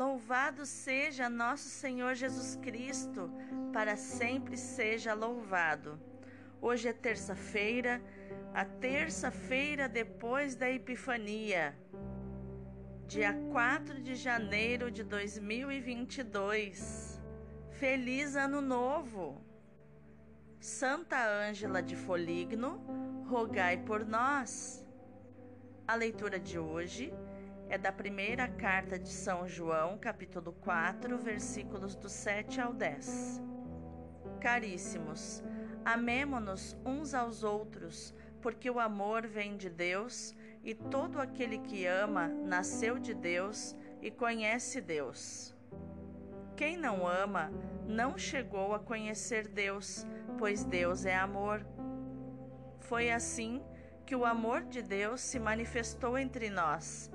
Louvado seja nosso Senhor Jesus Cristo, para sempre seja louvado. Hoje é terça-feira, a terça-feira depois da Epifania, dia 4 de janeiro de 2022. Feliz Ano Novo! Santa Ângela de Foligno, rogai por nós. A leitura de hoje é da primeira carta de São João, capítulo 4, versículos do 7 ao 10. Caríssimos, amemo-nos uns aos outros, porque o amor vem de Deus, e todo aquele que ama nasceu de Deus e conhece Deus. Quem não ama não chegou a conhecer Deus, pois Deus é amor. Foi assim que o amor de Deus se manifestou entre nós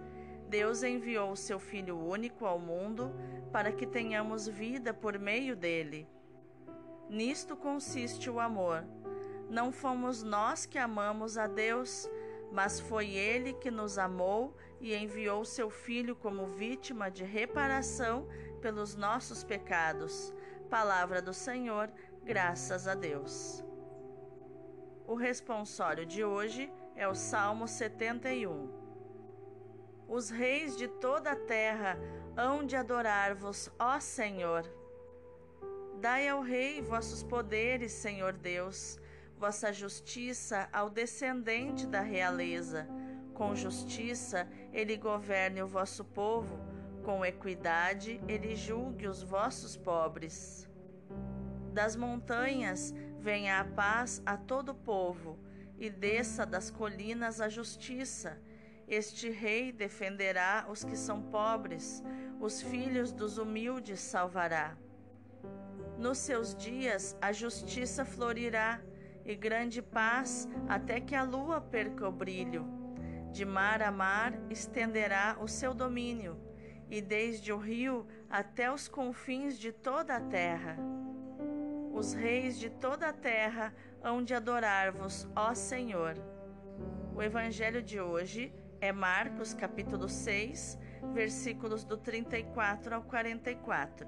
Deus enviou seu Filho único ao mundo para que tenhamos vida por meio dele. Nisto consiste o amor. Não fomos nós que amamos a Deus, mas foi Ele que nos amou e enviou seu Filho como vítima de reparação pelos nossos pecados. Palavra do Senhor, graças a Deus. O responsório de hoje é o Salmo 71. Os reis de toda a terra hão de adorar-vos, ó Senhor. Dai ao rei vossos poderes, Senhor Deus, vossa justiça ao descendente da realeza. Com justiça ele governe o vosso povo, com equidade ele julgue os vossos pobres. Das montanhas venha a paz a todo o povo, e desça das colinas a justiça este rei defenderá os que são pobres, os filhos dos humildes salvará. Nos seus dias a justiça florirá e grande paz até que a lua perca o brilho. De mar a mar estenderá o seu domínio, e desde o rio até os confins de toda a terra. Os reis de toda a terra hão de adorar-vos, ó Senhor. O evangelho de hoje é Marcos capítulo 6, versículos do 34 ao 44.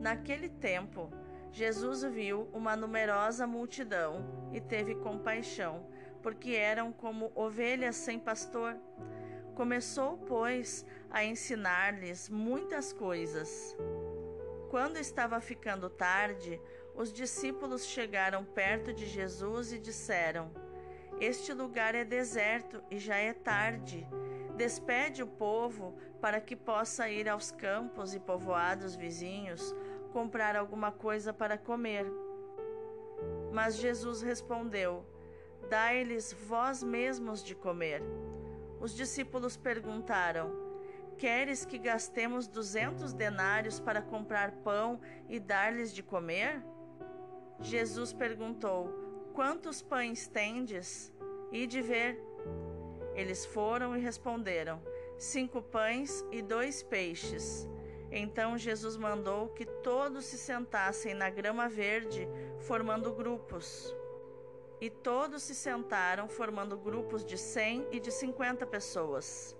Naquele tempo, Jesus viu uma numerosa multidão e teve compaixão, porque eram como ovelhas sem pastor. Começou, pois, a ensinar-lhes muitas coisas. Quando estava ficando tarde, os discípulos chegaram perto de Jesus e disseram: este lugar é deserto e já é tarde. Despede o povo para que possa ir aos campos e povoados vizinhos comprar alguma coisa para comer. Mas Jesus respondeu: Dai-lhes vós mesmos de comer. Os discípulos perguntaram: Queres que gastemos duzentos denários para comprar pão e dar-lhes de comer? Jesus perguntou: Quantos pães tendes? E de ver. Eles foram e responderam: Cinco pães e dois peixes. Então Jesus mandou que todos se sentassem na grama verde, formando grupos. E todos se sentaram, formando grupos de cem e de cinquenta pessoas.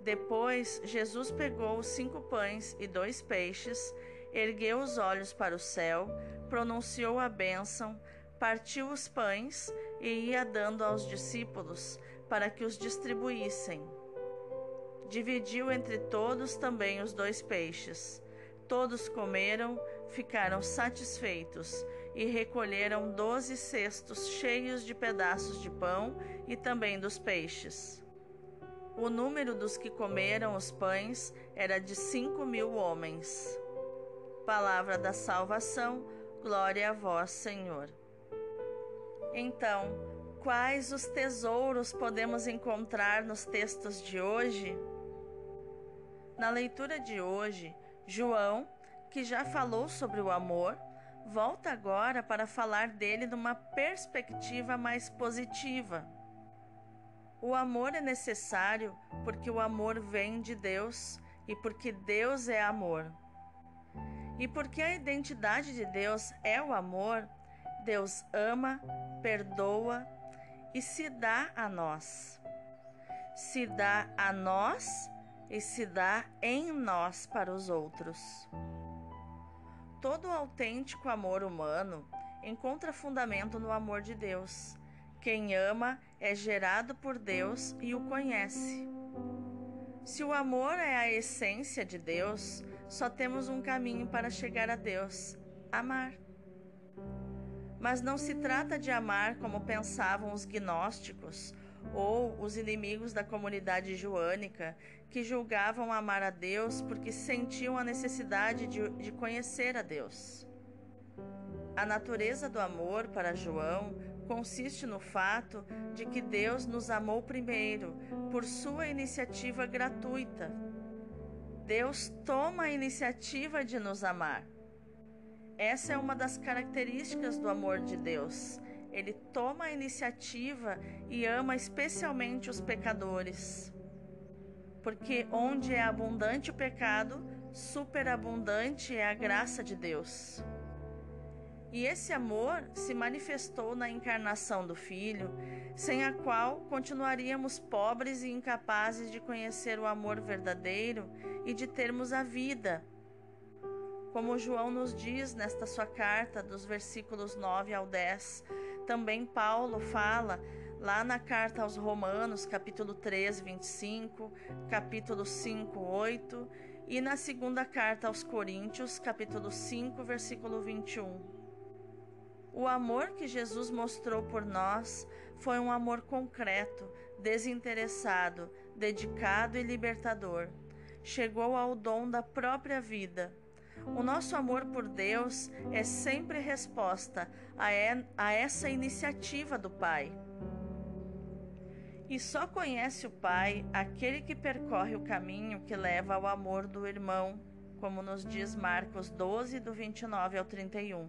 Depois, Jesus pegou os cinco pães e dois peixes, ergueu os olhos para o céu, pronunciou a bênção, partiu os pães e ia dando aos discípulos para que os distribuíssem. Dividiu entre todos também os dois peixes. Todos comeram, ficaram satisfeitos e recolheram doze cestos cheios de pedaços de pão e também dos peixes. O número dos que comeram os pães era de cinco mil homens. Palavra da salvação, glória a vós, Senhor. Então, quais os tesouros podemos encontrar nos textos de hoje? Na leitura de hoje, João, que já falou sobre o amor, volta agora para falar dele numa perspectiva mais positiva. O amor é necessário porque o amor vem de Deus e porque Deus é amor. E porque a identidade de Deus é o amor, Deus ama, perdoa e se dá a nós. Se dá a nós e se dá em nós para os outros. Todo autêntico amor humano encontra fundamento no amor de Deus. Quem ama é gerado por Deus e o conhece. Se o amor é a essência de Deus, só temos um caminho para chegar a Deus: amar. Mas não se trata de amar como pensavam os gnósticos ou os inimigos da comunidade joânica, que julgavam amar a Deus porque sentiam a necessidade de, de conhecer a Deus. A natureza do amor para João consiste no fato de que Deus nos amou primeiro, por sua iniciativa gratuita. Deus toma a iniciativa de nos amar. Essa é uma das características do amor de Deus. Ele toma a iniciativa e ama especialmente os pecadores. Porque onde é abundante o pecado, superabundante é a graça de Deus. E esse amor se manifestou na encarnação do Filho, sem a qual continuaríamos pobres e incapazes de conhecer o amor verdadeiro e de termos a vida como João nos diz nesta sua carta, dos versículos 9 ao 10, também Paulo fala lá na carta aos Romanos, capítulo 3, 25, capítulo 5, 8, e na segunda carta aos Coríntios, capítulo 5, versículo 21. O amor que Jesus mostrou por nós foi um amor concreto, desinteressado, dedicado e libertador. Chegou ao dom da própria vida o nosso amor por Deus é sempre resposta a, essa iniciativa do Pai. E só conhece o Pai aquele que percorre o caminho que leva ao amor do irmão, como nos diz Marcos 12, do 29 ao 31.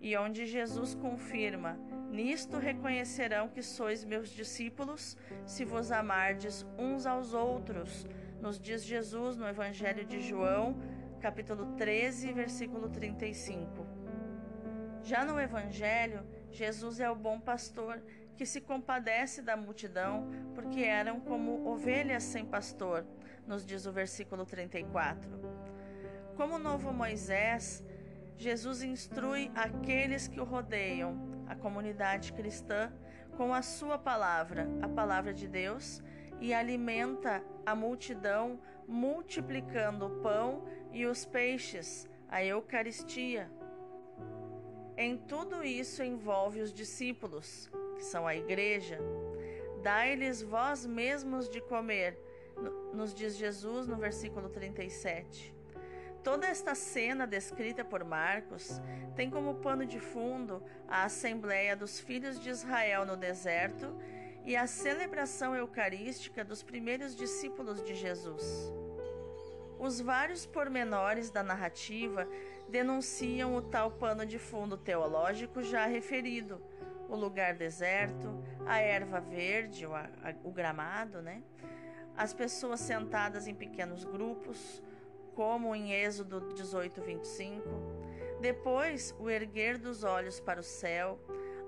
E onde Jesus confirma: Nisto reconhecerão que sois meus discípulos, se vos amardes uns aos outros, nos diz Jesus no Evangelho de João, capítulo 13, versículo 35. Já no Evangelho, Jesus é o bom pastor que se compadece da multidão, porque eram como ovelhas sem pastor, nos diz o versículo 34. Como novo Moisés, Jesus instrui aqueles que o rodeiam, a comunidade cristã, com a sua palavra, a palavra de Deus, e alimenta a multidão, multiplicando o pão e os peixes, a Eucaristia. Em tudo isso envolve os discípulos, que são a igreja. Dai-lhes vós mesmos de comer, nos diz Jesus no versículo 37. Toda esta cena descrita por Marcos tem como pano de fundo a assembleia dos filhos de Israel no deserto e a celebração eucarística dos primeiros discípulos de Jesus. Os vários pormenores da narrativa denunciam o tal pano de fundo teológico já referido: o lugar deserto, a erva verde, o, a, o gramado, né? as pessoas sentadas em pequenos grupos, como em Êxodo 18, 25. Depois, o erguer dos olhos para o céu,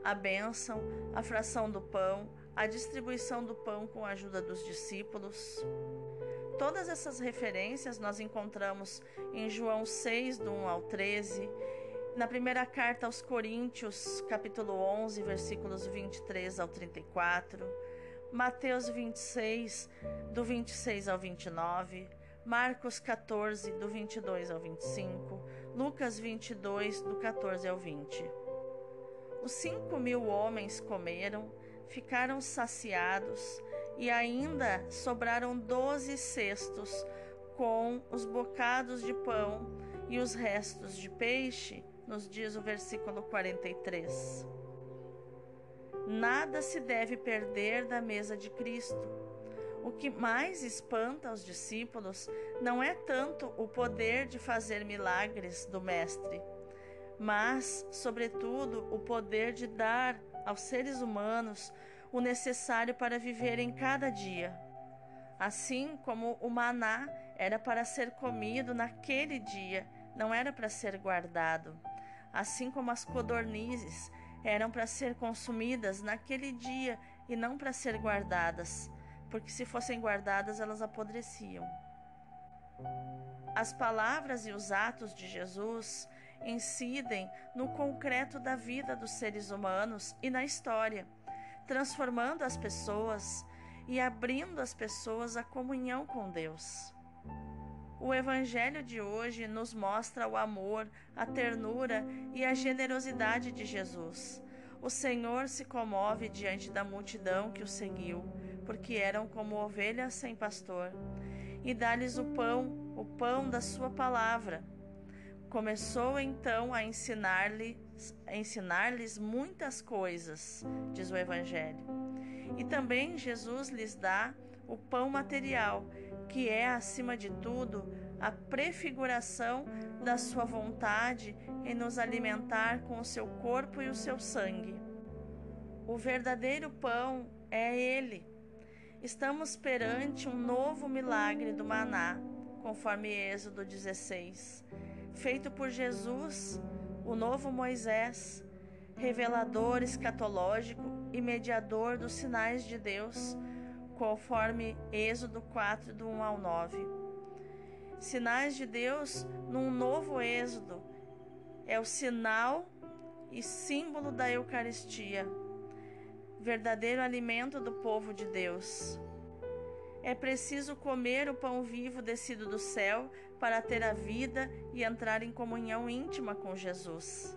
a bênção, a fração do pão, a distribuição do pão com a ajuda dos discípulos. Todas essas referências nós encontramos em João 6, do 1 ao 13, na primeira carta aos Coríntios, capítulo 11, versículos 23 ao 34, Mateus 26, do 26 ao 29, Marcos 14, do 22 ao 25, Lucas 22, do 14 ao 20. Os cinco mil homens comeram, ficaram saciados e ainda sobraram doze cestos com os bocados de pão e os restos de peixe, nos diz o versículo 43. Nada se deve perder da mesa de Cristo. O que mais espanta os discípulos não é tanto o poder de fazer milagres do Mestre, mas, sobretudo, o poder de dar aos seres humanos o necessário para viver em cada dia. Assim como o maná era para ser comido naquele dia, não era para ser guardado. Assim como as codornizes eram para ser consumidas naquele dia e não para ser guardadas. porque se fossem guardadas elas apodreciam. As palavras e os atos de Jesus incidem no concreto da vida dos seres humanos e na história, transformando as pessoas e abrindo as pessoas à comunhão com Deus. O Evangelho de hoje nos mostra o amor, a ternura e a generosidade de Jesus. O Senhor se comove diante da multidão que o seguiu, porque eram como ovelhas sem pastor, e dá-lhes o pão, o pão da sua palavra. Começou então a ensinar-lhes ensinar muitas coisas, diz o Evangelho. E também Jesus lhes dá o pão material, que é, acima de tudo, a prefiguração da sua vontade em nos alimentar com o seu corpo e o seu sangue. O verdadeiro pão é Ele. Estamos perante um novo milagre do maná, conforme Êxodo 16, feito por Jesus, o novo Moisés, revelador escatológico e mediador dos sinais de Deus conforme Êxodo 4, do 1 ao 9. Sinais de Deus num novo Êxodo é o sinal e símbolo da Eucaristia, verdadeiro alimento do povo de Deus. É preciso comer o pão vivo descido do céu para ter a vida e entrar em comunhão íntima com Jesus.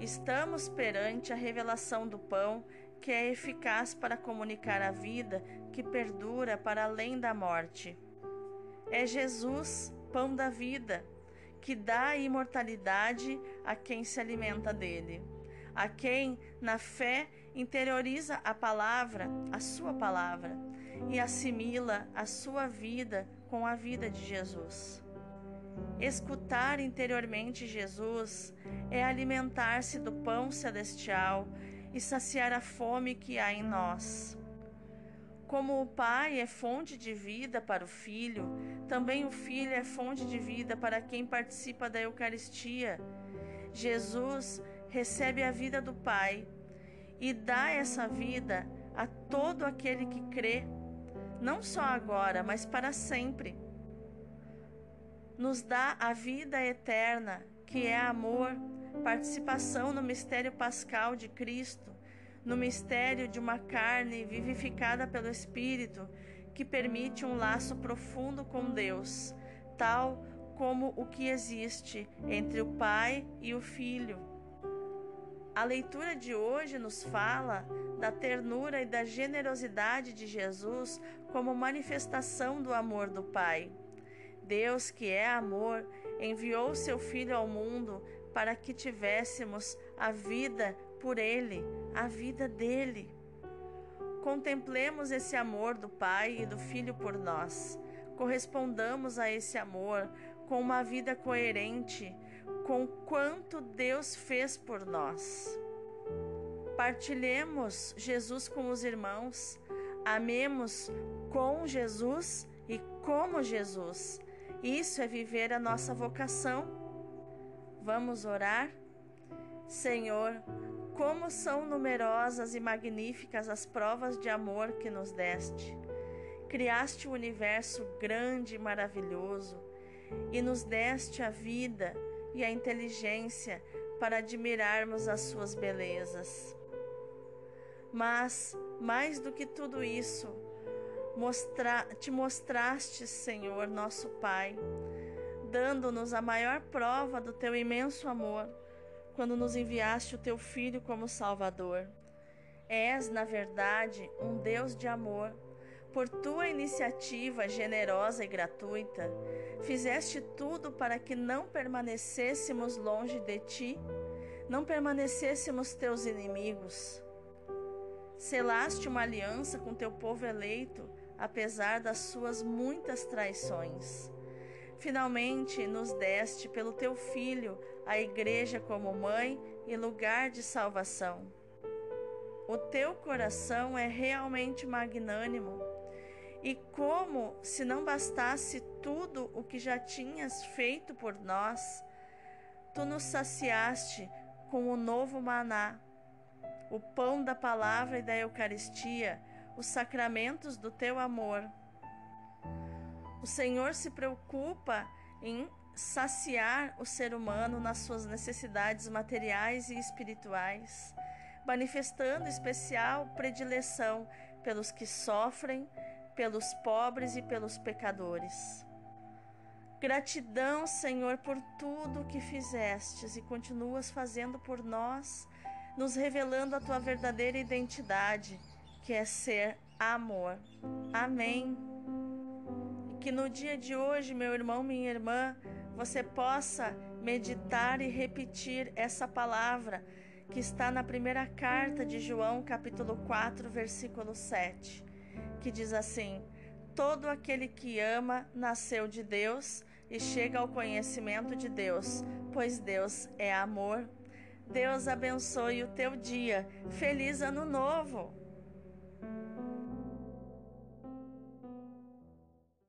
Estamos perante a revelação do pão que é eficaz para comunicar a vida que perdura para além da morte. É Jesus, pão da vida, que dá imortalidade a quem se alimenta dele, a quem, na fé, interioriza a palavra, a sua palavra, e assimila a sua vida com a vida de Jesus. Escutar interiormente Jesus é alimentar-se do pão celestial e saciar a fome que há em nós. Como o Pai é fonte de vida para o Filho, também o Filho é fonte de vida para quem participa da Eucaristia. Jesus recebe a vida do Pai e dá essa vida a todo aquele que crê, não só agora, mas para sempre. Nos dá a vida eterna, que é amor, participação no mistério pascal de Cristo, no mistério de uma carne vivificada pelo Espírito, que permite um laço profundo com Deus, tal como o que existe entre o Pai e o Filho. A leitura de hoje nos fala da ternura e da generosidade de Jesus como manifestação do amor do Pai. Deus, que é amor, enviou seu Filho ao mundo para que tivéssemos a vida por Ele, a vida dele. Contemplemos esse amor do Pai e do Filho por nós. Correspondamos a esse amor com uma vida coerente com quanto Deus fez por nós. Partilhemos Jesus com os irmãos, amemos com Jesus e como Jesus. Isso é viver a nossa vocação Vamos orar? Senhor, como são numerosas e magníficas as provas de amor que nos deste. Criaste o um universo grande e maravilhoso e nos deste a vida e a inteligência para admirarmos as suas belezas. Mas, mais do que tudo isso, mostra te mostraste, Senhor, nosso Pai, dando-nos a maior prova do teu imenso amor, quando nos enviaste o teu Filho como Salvador. És, na verdade, um Deus de amor. Por tua iniciativa generosa e gratuita, fizeste tudo para que não permanecêssemos longe de ti, não permanecêssemos teus inimigos. Selaste uma aliança com teu povo eleito, apesar das suas muitas traições. Finalmente nos deste pelo teu Filho a Igreja como mãe e lugar de salvação. O teu coração é realmente magnânimo. E como, se não bastasse tudo o que já tinhas feito por nós, tu nos saciaste com o novo maná, o pão da palavra e da Eucaristia, os sacramentos do teu amor. O Senhor se preocupa em saciar o ser humano nas suas necessidades materiais e espirituais, manifestando especial predileção pelos que sofrem, pelos pobres e pelos pecadores. Gratidão, Senhor, por tudo que fizestes e continuas fazendo por nós, nos revelando a tua verdadeira identidade, que é ser amor. Amém. E que no dia de hoje, meu irmão, minha irmã, você possa meditar e repetir essa palavra que está na primeira carta de João, capítulo 4, versículo 7, que diz assim: Todo aquele que ama nasceu de Deus e chega ao conhecimento de Deus, pois Deus é amor. Deus abençoe o teu dia. Feliz ano novo!